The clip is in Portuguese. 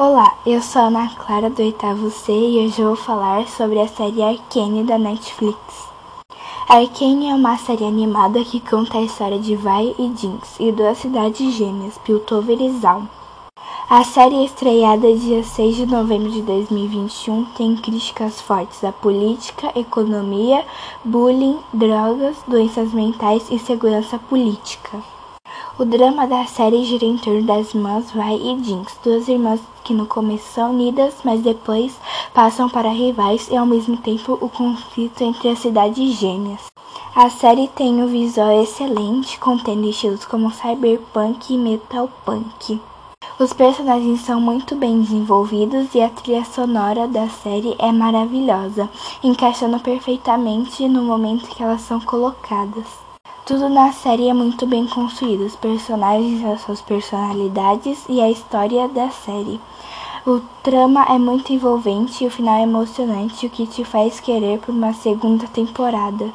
Olá, eu sou a Ana Clara do oitavo C e hoje vou falar sobre a série Arcane da Netflix. Arcane é uma série animada que conta a história de Vi e Jinx e duas cidades gêmeas, Piltover e Zaun. A série estreada dia 6 de novembro de 2021 tem críticas fortes à política, economia, bullying, drogas, doenças mentais e segurança política. O drama da série gira em torno das irmãs Vi e Jinx, duas irmãs que no começo são unidas, mas depois passam para rivais e ao mesmo tempo o conflito entre as cidades gêmeas. A série tem um visual excelente, contendo estilos como cyberpunk e metalpunk. Os personagens são muito bem desenvolvidos e a trilha sonora da série é maravilhosa, encaixando perfeitamente no momento que elas são colocadas. Tudo na série é muito bem construído, os personagens, as suas personalidades e a história da série. O trama é muito envolvente e o final é emocionante, o que te faz querer por uma segunda temporada.